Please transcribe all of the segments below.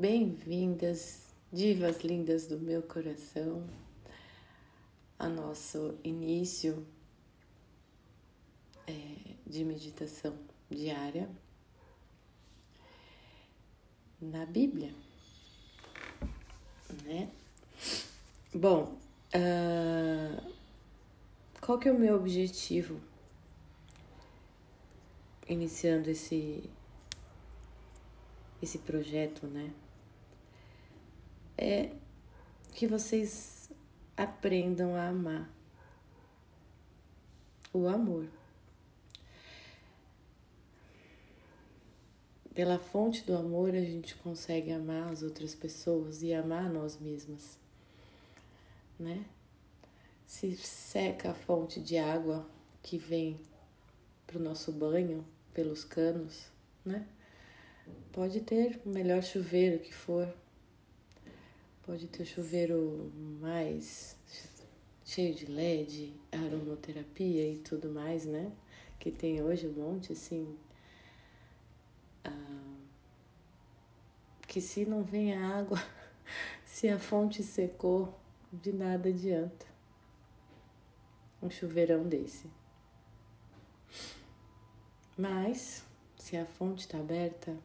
Bem-vindas, divas lindas do meu coração, a nosso início é, de meditação diária na Bíblia, né? Bom, uh, qual que é o meu objetivo iniciando esse esse projeto, né? É que vocês aprendam a amar. O amor. Pela fonte do amor a gente consegue amar as outras pessoas e amar nós mesmas, né? Se seca a fonte de água que vem para o nosso banho pelos canos, né? Pode ter o melhor chuveiro que for, pode ter chuveiro mais cheio de LED, aromaterapia e tudo mais, né? Que tem hoje um monte assim. Ah, que se não vem a água, se a fonte secou, de nada adianta. Um chuveirão desse. Mas, se a fonte está aberta,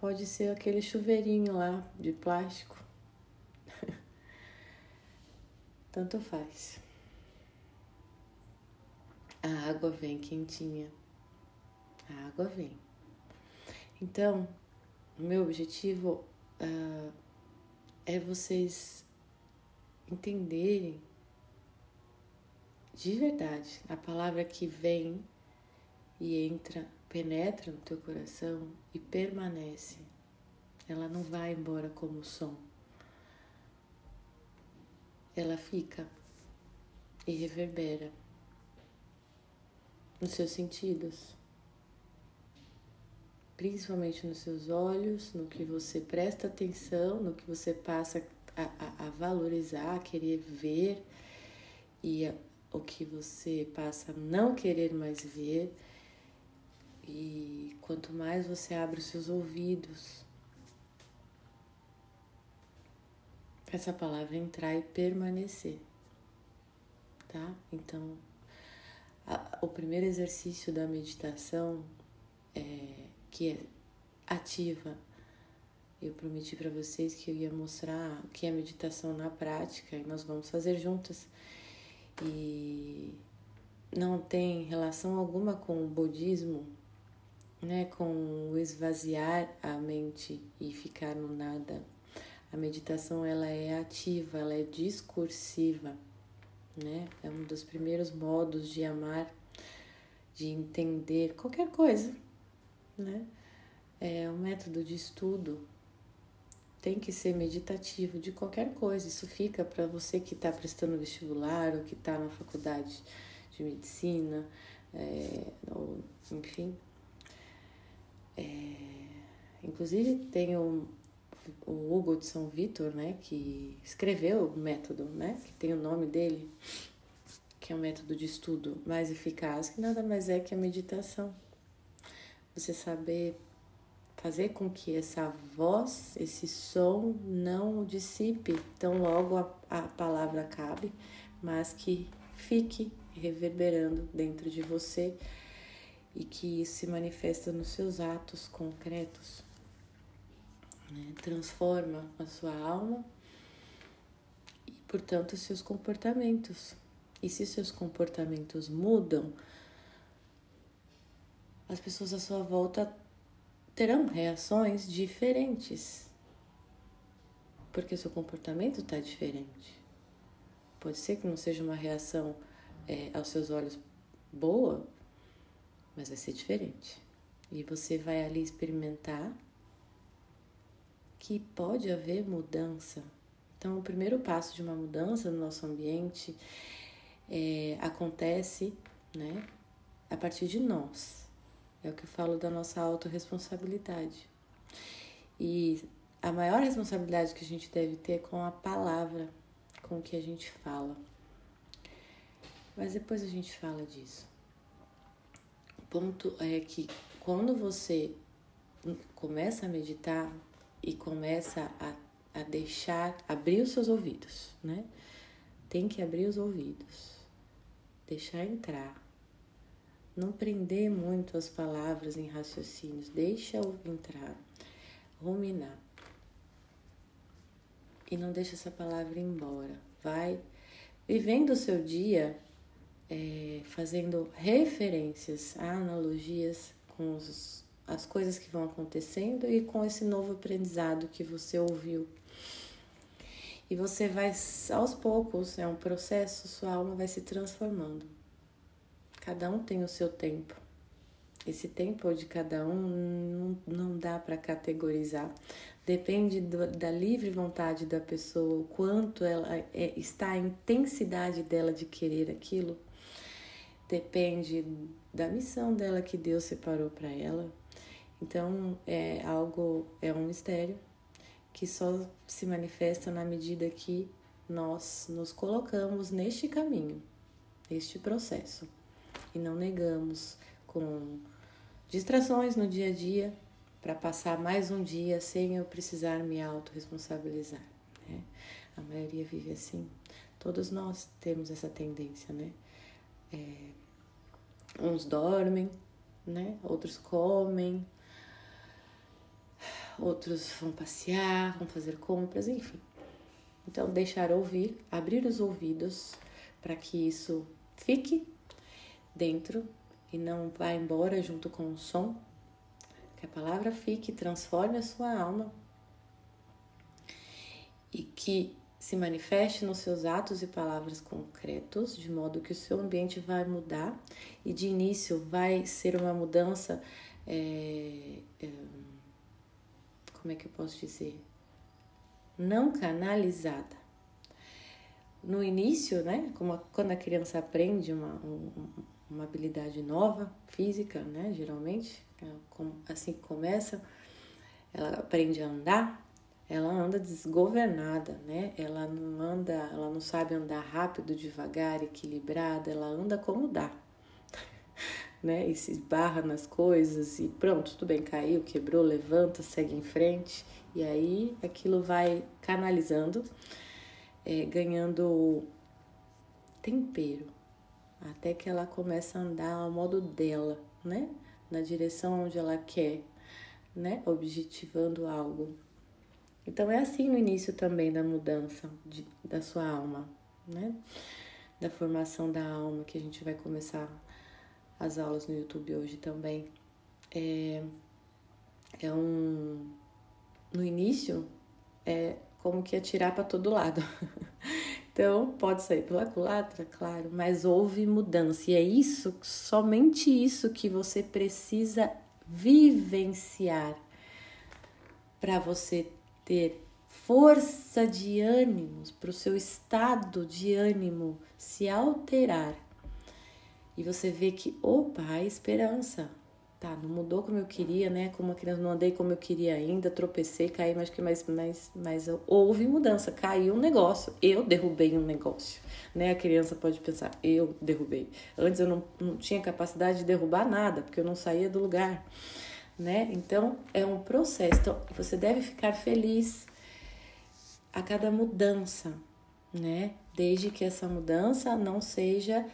Pode ser aquele chuveirinho lá de plástico. Tanto faz. A água vem quentinha. A água vem. Então, o meu objetivo uh, é vocês entenderem de verdade a palavra que vem e entra penetra no teu coração e permanece. Ela não vai embora como som. Ela fica e reverbera nos seus sentidos, principalmente nos seus olhos, no que você presta atenção, no que você passa a, a, a valorizar, a querer ver e a, o que você passa a não querer mais ver. E quanto mais você abre os seus ouvidos, essa palavra entrar e permanecer, tá? Então, a, o primeiro exercício da meditação é, que é ativa. Eu prometi para vocês que eu ia mostrar o que é meditação na prática e nós vamos fazer juntas. E não tem relação alguma com o budismo, né, com o esvaziar a mente e ficar no nada. A meditação ela é ativa, ela é discursiva, né? É um dos primeiros modos de amar, de entender qualquer coisa, né? É um método de estudo tem que ser meditativo de qualquer coisa. Isso fica para você que está prestando vestibular ou que está na faculdade de medicina, é, ou, enfim, é, inclusive tem o, o Hugo de São Vitor, né, que escreveu o método, né, que tem o nome dele, que é um método de estudo mais eficaz, que nada mais é que a meditação. Você saber fazer com que essa voz, esse som não dissipe tão logo a, a palavra acabe, mas que fique reverberando dentro de você e que isso se manifesta nos seus atos concretos. Né? Transforma a sua alma e, portanto, seus comportamentos. E se seus comportamentos mudam, as pessoas à sua volta terão reações diferentes. Porque seu comportamento está diferente. Pode ser que não seja uma reação é, aos seus olhos boa, mas vai ser diferente. E você vai ali experimentar que pode haver mudança. Então, o primeiro passo de uma mudança no nosso ambiente é, acontece né, a partir de nós. É o que eu falo da nossa autorresponsabilidade. E a maior responsabilidade que a gente deve ter é com a palavra, com o que a gente fala. Mas depois a gente fala disso ponto é que quando você começa a meditar, e começa a, a deixar, abrir os seus ouvidos, né? Tem que abrir os ouvidos, deixar entrar. Não prender muito as palavras em raciocínios, deixa entrar, ruminar. E não deixa essa palavra embora. Vai vivendo o seu dia é, fazendo referências, analogias com os, as coisas que vão acontecendo e com esse novo aprendizado que você ouviu. E você vai, aos poucos, é um processo, sua alma vai se transformando. Cada um tem o seu tempo. Esse tempo de cada um não, dá para categorizar. Depende do, da livre vontade da pessoa, o quanto ela é, está a intensidade dela de querer aquilo depende da missão dela que Deus separou para ela. Então é algo, é um mistério que só se manifesta na medida que nós nos colocamos neste caminho, neste processo e não negamos com distrações no dia a dia para passar mais um dia sem eu precisar me autorresponsabilizar. Né? A maioria vive assim. Todos nós temos essa tendência, né? É, uns dormem, né? Outros comem, outros vão passear, vão fazer compras, enfim. Então, deixar ouvir, abrir os ouvidos para que isso fique dentro e não vá embora junto com o som. Que a palavra fique, transforme a sua alma e que se manifeste nos seus atos e palavras concretos, de modo que o seu ambiente vai mudar e de início vai ser uma mudança. É, é, como é que eu posso dizer? Não canalizada. No início, né, como a, quando a criança aprende uma, um, uma habilidade nova, física, né, geralmente, assim que começa, ela aprende a andar, ela anda desgovernada, né? Ela não anda, ela não sabe andar rápido, devagar, equilibrada, ela anda como dá. Né? E se esbarra nas coisas e pronto, tudo bem, caiu, quebrou, levanta, segue em frente. E aí aquilo vai canalizando, é, ganhando tempero, até que ela começa a andar ao modo dela, né? Na direção onde ela quer, né? Objetivando algo. Então é assim no início também da mudança de, da sua alma, né? Da formação da alma que a gente vai começar as aulas no YouTube hoje também. É, é um no início é como que atirar para todo lado. então pode sair pela culatra, claro, mas houve mudança e é isso, somente isso que você precisa vivenciar para você ter força de ânimos, para o seu estado de ânimo se alterar. E você vê que, opa, há esperança. Tá, não mudou como eu queria, né? Como a criança não andei como eu queria ainda, tropecei, caí, mas que mais, mais, mais houve mudança, caiu um negócio, eu derrubei um negócio, né? A criança pode pensar, eu derrubei. Antes eu não, não tinha capacidade de derrubar nada, porque eu não saía do lugar né? Então é um processo. Então, você deve ficar feliz a cada mudança, né? Desde que essa mudança não seja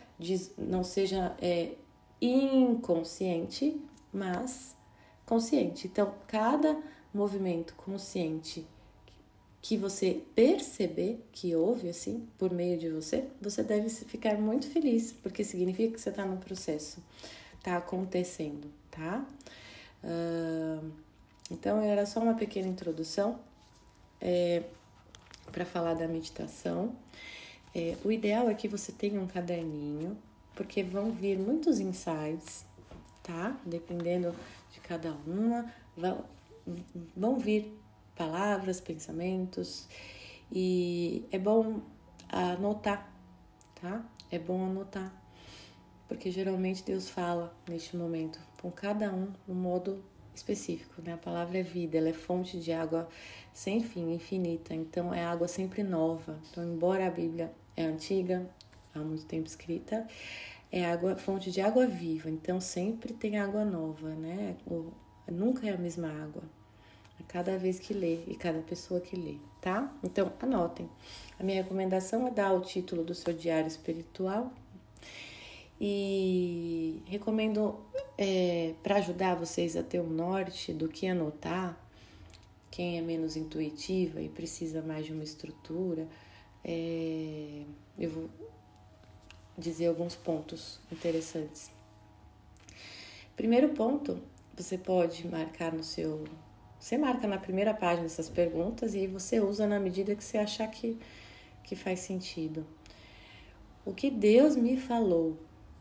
não seja é, inconsciente, mas consciente. Então, cada movimento consciente que você perceber que houve assim por meio de você, você deve ficar muito feliz, porque significa que você está no processo, está acontecendo, tá? Uh, então, era só uma pequena introdução é, para falar da meditação. É, o ideal é que você tenha um caderninho, porque vão vir muitos insights, tá? Dependendo de cada uma, vão, vão vir palavras, pensamentos, e é bom anotar, tá? É bom anotar, porque geralmente Deus fala neste momento com cada um no modo específico, né? A palavra é vida, ela é fonte de água sem fim, infinita. Então é água sempre nova. Então, embora a Bíblia é antiga, há muito tempo escrita, é água, fonte de água viva. Então sempre tem água nova, né? O, nunca é a mesma água. a cada vez que lê e cada pessoa que lê, tá? Então, anotem. A minha recomendação é dar o título do seu diário espiritual e recomendo é, para ajudar vocês a ter um norte do que anotar. Quem é menos intuitiva e precisa mais de uma estrutura, é, eu vou dizer alguns pontos interessantes. Primeiro ponto, você pode marcar no seu. Você marca na primeira página essas perguntas e aí você usa na medida que você achar que, que faz sentido. O que Deus me falou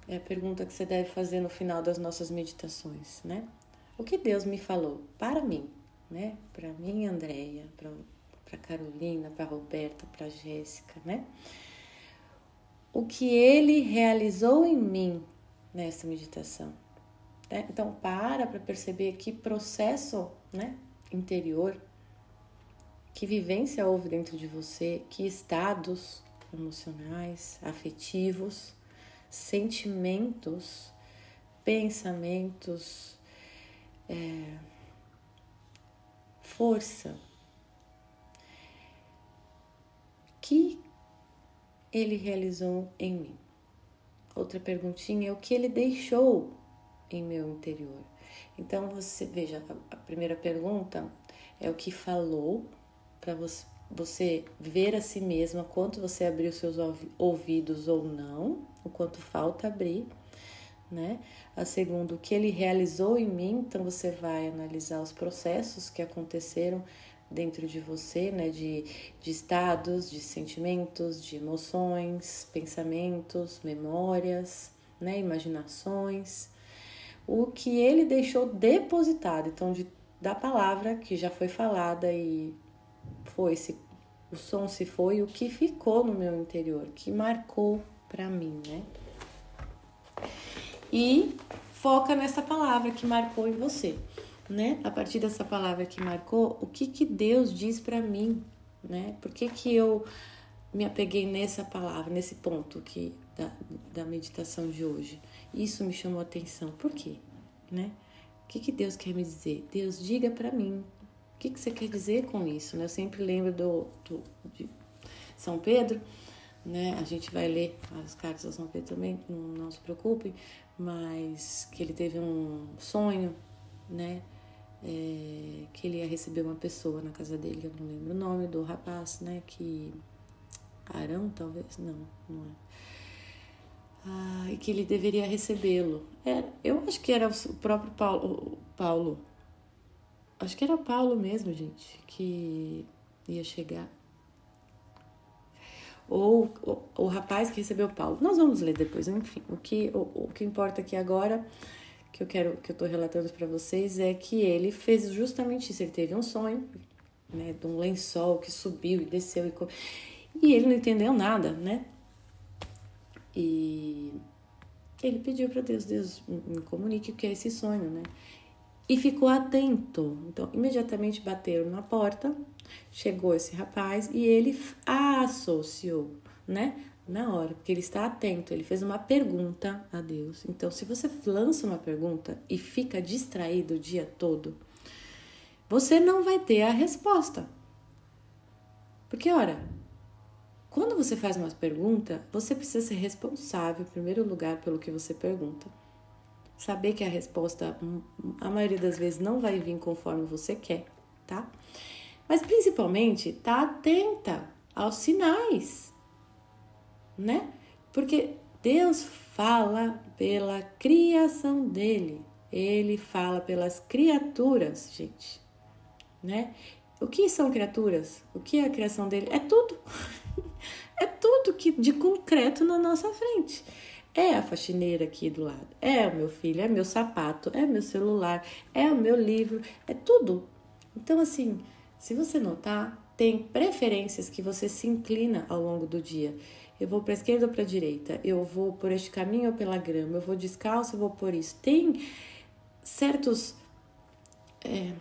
é a pergunta que você deve fazer no final das nossas meditações, né? O que Deus me falou para mim, né? Para mim, Andréia, para Carolina, para Roberta, para Jéssica, né? O que Ele realizou em mim nessa meditação. Né? Então, para para perceber que processo, né? Interior, que vivência houve dentro de você, que estados emocionais, afetivos sentimentos, pensamentos, é, força que ele realizou em mim. Outra perguntinha é o que ele deixou em meu interior. Então você veja, a primeira pergunta é o que falou para você você ver a si mesma quanto você abriu seus ouvidos ou não, o quanto falta abrir, né? A segunda, o que ele realizou em mim, então você vai analisar os processos que aconteceram dentro de você, né? De, de estados, de sentimentos, de emoções, pensamentos, memórias, né? Imaginações. O que ele deixou depositado, então, de, da palavra que já foi falada e foi, se, o som se foi, o que ficou no meu interior, que marcou para mim, né? E foca nessa palavra que marcou em você, né? A partir dessa palavra que marcou, o que que Deus diz para mim, né? Por que que eu me apeguei nessa palavra, nesse ponto que da, da meditação de hoje? Isso me chamou a atenção. Por quê, né? O que que Deus quer me dizer? Deus diga para mim que, que você quer dizer com isso? Né? Eu sempre lembro do, do, de São Pedro, né? A gente vai ler as cartas de São Pedro também, não se preocupem, mas que ele teve um sonho, né? É, que ele ia receber uma pessoa na casa dele, eu não lembro o nome do rapaz, né? Que. Arão, talvez? Não, não é. Ah, e que ele deveria recebê-lo. Eu acho que era o próprio Paulo, Paulo Acho que era Paulo mesmo, gente, que ia chegar. Ou o, o rapaz que recebeu Paulo. Nós vamos ler depois, enfim. O que, o, o que importa aqui agora, que eu quero que eu tô relatando para vocês, é que ele fez justamente isso. Ele teve um sonho, né, de um lençol que subiu e desceu e, e ele não entendeu nada, né? E ele pediu para Deus, Deus me comunique o que é esse sonho, né? e ficou atento. Então, imediatamente bateram na porta, chegou esse rapaz e ele associou, né? Na hora, porque ele está atento, ele fez uma pergunta a Deus. Então, se você lança uma pergunta e fica distraído o dia todo, você não vai ter a resposta. Porque, ora, quando você faz uma pergunta, você precisa ser responsável, em primeiro lugar, pelo que você pergunta saber que a resposta, a maioria das vezes, não vai vir conforme você quer, tá? Mas principalmente, tá atenta aos sinais, né? Porque Deus fala pela criação dele, ele fala pelas criaturas, gente, né? O que são criaturas? O que é a criação dele? É tudo. é tudo que de concreto na nossa frente. É a faxineira aqui do lado, é o meu filho, é meu sapato, é meu celular, é o meu livro, é tudo. Então, assim, se você notar, tem preferências que você se inclina ao longo do dia. Eu vou para esquerda ou para direita, eu vou por este caminho ou pela grama, eu vou descalço, eu vou por isso. Tem certos. É,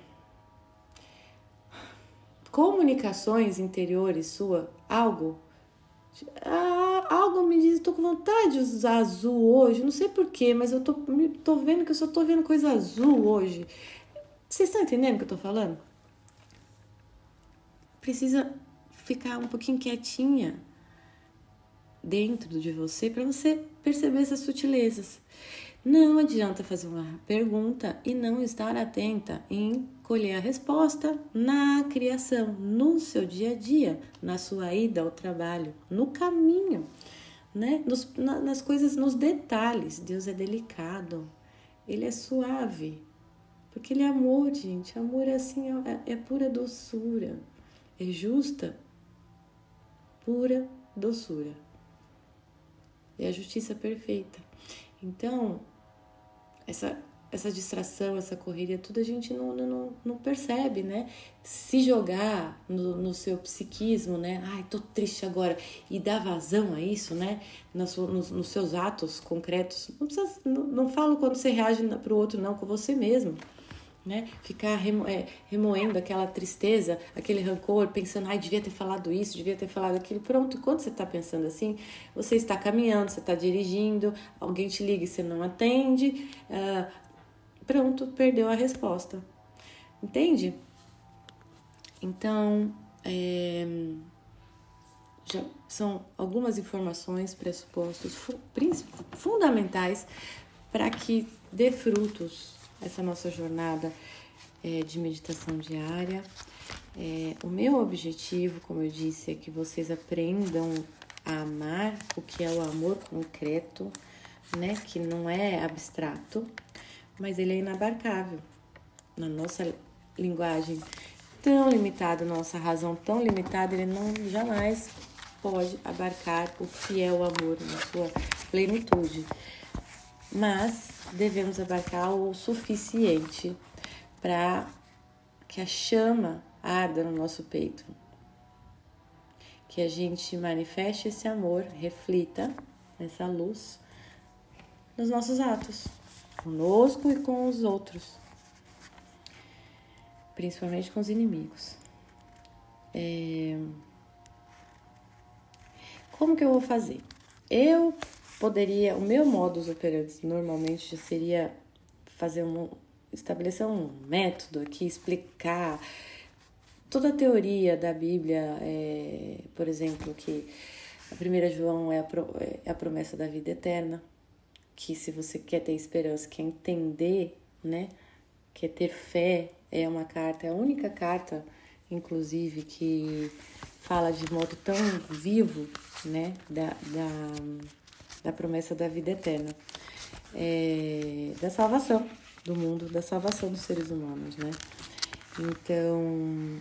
comunicações interiores sua, algo ah, algo me diz, tô com vontade de usar azul hoje, não sei porquê, mas eu tô, tô vendo que eu só tô vendo coisa azul hoje. Vocês estão entendendo o que eu tô falando? Precisa ficar um pouquinho quietinha dentro de você para você perceber essas sutilezas. Não adianta fazer uma pergunta e não estar atenta em colher a resposta na criação, no seu dia a dia, na sua ida ao trabalho, no caminho, né? Nos, na, nas coisas, nos detalhes. Deus é delicado, ele é suave, porque ele é amor, gente. Amor é assim, é, é pura doçura, é justa, pura doçura. É a justiça perfeita. Então, essa, essa distração, essa correria, tudo a gente não, não, não percebe, né? Se jogar no, no, seu psiquismo, né? Ai, tô triste agora, e dar vazão a isso, né? Nos, nos, nos seus atos concretos. Não, precisa, não, não falo quando você reage para o outro, não, com você mesmo né? Ficar remo, é, remoendo aquela tristeza, aquele rancor, pensando, ai, devia ter falado isso, devia ter falado aquilo. Pronto, quando você está pensando assim, você está caminhando, você está dirigindo, alguém te liga e você não atende, uh, pronto, perdeu a resposta. Entende? Então, é, já são algumas informações, pressupostos fu fundamentais para que dê frutos essa nossa jornada é, de meditação diária. É, o meu objetivo, como eu disse, é que vocês aprendam a amar o que é o amor concreto, né? Que não é abstrato, mas ele é inabarcável na nossa linguagem tão limitada, nossa razão tão limitada, ele não jamais pode abarcar o que é o amor na sua plenitude. Mas devemos abarcar o suficiente para que a chama arda no nosso peito. Que a gente manifeste esse amor, reflita essa luz nos nossos atos, conosco e com os outros, principalmente com os inimigos. É... Como que eu vou fazer? Eu poderia, o meu modus operandi normalmente seria fazer um, estabelecer um método aqui, explicar toda a teoria da Bíblia, é, por exemplo, que a primeira João é a, é a promessa da vida eterna, que se você quer ter esperança, quer entender, né, quer ter fé, é uma carta, é a única carta, inclusive, que fala de modo tão vivo, né, da, da da promessa da vida eterna, é, da salvação do mundo, da salvação dos seres humanos, né? Então,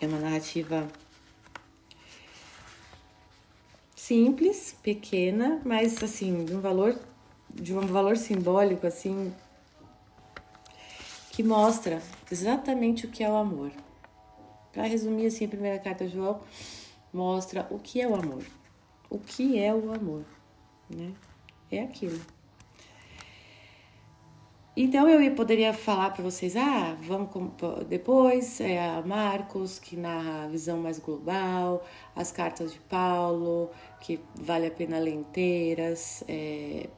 é uma narrativa simples, pequena, mas assim, de um valor de um valor simbólico assim que mostra exatamente o que é o amor. Para resumir assim, a primeira carta de João mostra o que é o amor o que é o amor, né? É aquilo. Então eu poderia falar para vocês, ah, vamos depois é Marcos que narra a visão mais global, as cartas de Paulo que vale a pena ler inteiras, é...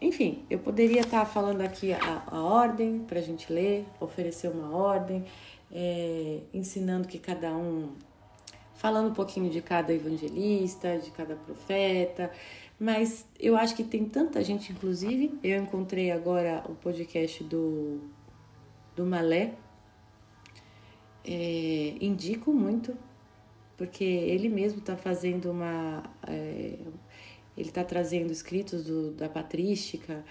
enfim, eu poderia estar tá falando aqui a, a ordem para a gente ler, oferecer uma ordem, é... ensinando que cada um falando um pouquinho de cada evangelista, de cada profeta, mas eu acho que tem tanta gente, inclusive, eu encontrei agora o podcast do, do Malé, é, indico muito, porque ele mesmo está fazendo uma. É, ele está trazendo escritos do, da patrística.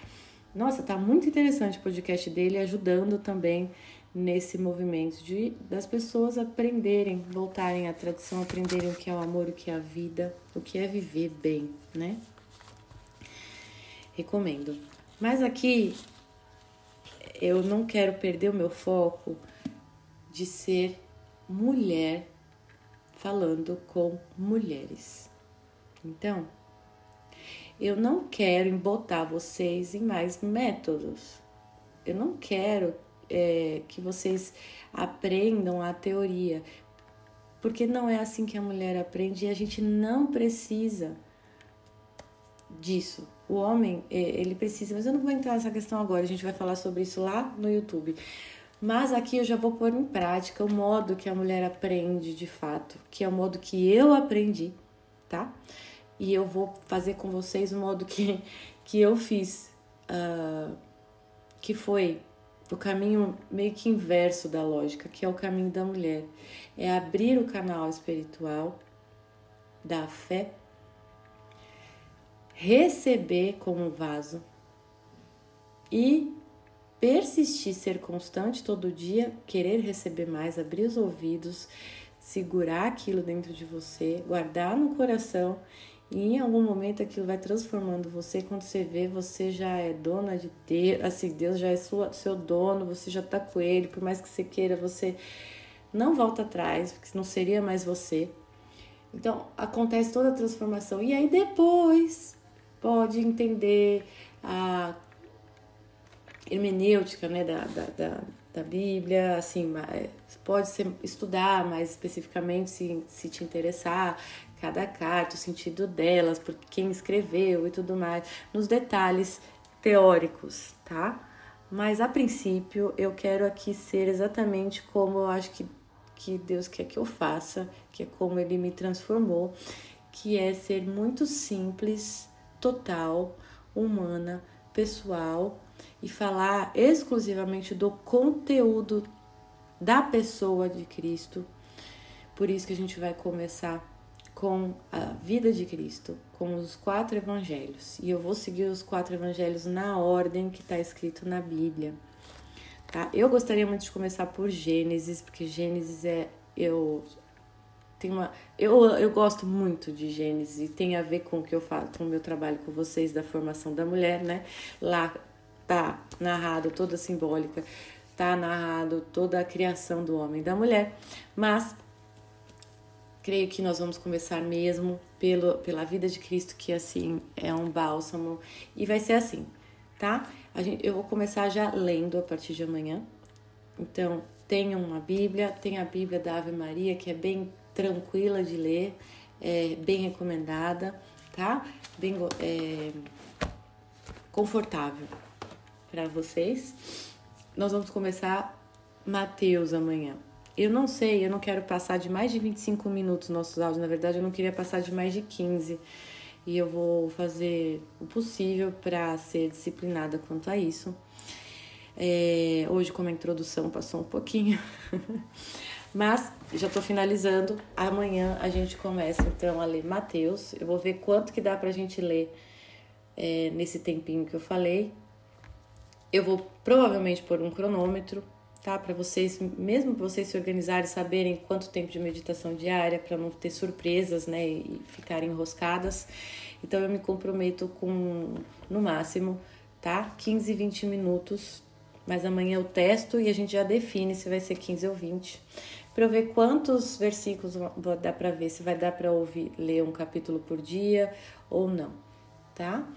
Nossa, tá muito interessante o podcast dele, ajudando também nesse movimento de das pessoas aprenderem, voltarem à tradição, aprenderem o que é o amor, o que é a vida, o que é viver bem, né? Recomendo. Mas aqui eu não quero perder o meu foco de ser mulher falando com mulheres. Então, eu não quero embotar vocês em mais métodos. Eu não quero é, que vocês aprendam a teoria, porque não é assim que a mulher aprende e a gente não precisa disso. O homem, é, ele precisa, mas eu não vou entrar nessa questão agora, a gente vai falar sobre isso lá no YouTube. Mas aqui eu já vou pôr em prática o modo que a mulher aprende de fato, que é o modo que eu aprendi, tá? E eu vou fazer com vocês o modo que, que eu fiz, uh, que foi o caminho meio que inverso da lógica, que é o caminho da mulher. É abrir o canal espiritual da fé, receber como vaso e persistir, ser constante todo dia, querer receber mais, abrir os ouvidos, segurar aquilo dentro de você, guardar no coração e em algum momento aquilo vai transformando você. Quando você vê, você já é dona de Deus, assim, Deus já é sua, seu dono, você já tá com ele, por mais que você queira, você não volta atrás, porque não seria mais você. Então acontece toda a transformação. E aí depois pode entender a hermenêutica né, da, da, da, da Bíblia, assim, pode ser, estudar mais especificamente se, se te interessar cada carta, o sentido delas, por quem escreveu e tudo mais, nos detalhes teóricos, tá? Mas a princípio eu quero aqui ser exatamente como eu acho que, que Deus quer que eu faça, que é como Ele me transformou, que é ser muito simples, total, humana, pessoal e falar exclusivamente do conteúdo da pessoa de Cristo. Por isso que a gente vai começar com a vida de Cristo, com os quatro evangelhos. E eu vou seguir os quatro evangelhos na ordem que está escrito na Bíblia. Tá? Eu gostaria muito de começar por Gênesis, porque Gênesis é eu tem uma eu, eu gosto muito de Gênesis e tem a ver com o que eu faço, com o meu trabalho com vocês da formação da mulher, né? Lá tá narrado toda a simbólica, tá narrado toda a criação do homem e da mulher, mas creio que nós vamos começar mesmo pelo, pela vida de Cristo, que assim é um bálsamo, e vai ser assim, tá? Gente, eu vou começar já lendo a partir de amanhã. Então, tenha uma Bíblia, tem a Bíblia da Ave Maria, que é bem tranquila de ler, é bem recomendada, tá? Bem é, confortável para vocês. Nós vamos começar Mateus amanhã. Eu não sei, eu não quero passar de mais de 25 minutos nossos áudios, na verdade eu não queria passar de mais de 15. E eu vou fazer o possível para ser disciplinada quanto a isso. É, hoje, como a introdução passou um pouquinho, mas já estou finalizando. Amanhã a gente começa então a ler Mateus. Eu vou ver quanto que dá para a gente ler é, nesse tempinho que eu falei. Eu vou provavelmente pôr um cronômetro, tá? Para vocês, mesmo vocês se organizarem, saberem quanto tempo de meditação diária, para não ter surpresas, né? E ficarem enroscadas. Então eu me comprometo com, no máximo, tá? 15, 20 minutos. Mas amanhã eu testo e a gente já define se vai ser 15 ou 20. Para eu ver quantos versículos dar para ver se vai dar para ouvir ler um capítulo por dia ou não, tá?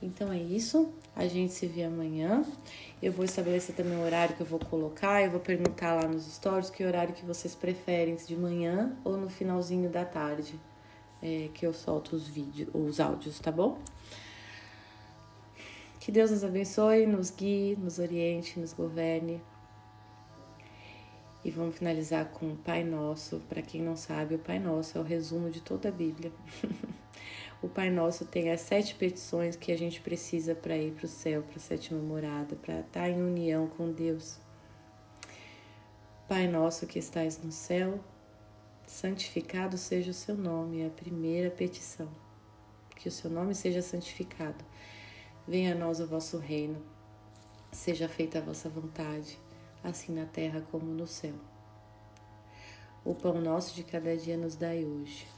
Então é isso. A gente se vê amanhã. Eu vou estabelecer também o horário que eu vou colocar. Eu vou perguntar lá nos stories que horário que vocês preferem, de manhã ou no finalzinho da tarde, é, que eu solto os vídeos, os áudios, tá bom? Que Deus nos abençoe, nos guie, nos oriente, nos governe. E vamos finalizar com o Pai Nosso. Para quem não sabe, o Pai Nosso é o resumo de toda a Bíblia. o Pai Nosso tem as sete petições que a gente precisa para ir para o céu, para a sétima morada, para estar tá em união com Deus. Pai Nosso que estás no céu, santificado seja o seu nome, é a primeira petição. Que o seu nome seja santificado. Venha a nós o vosso reino, seja feita a vossa vontade, assim na terra como no céu. O pão nosso de cada dia nos dai hoje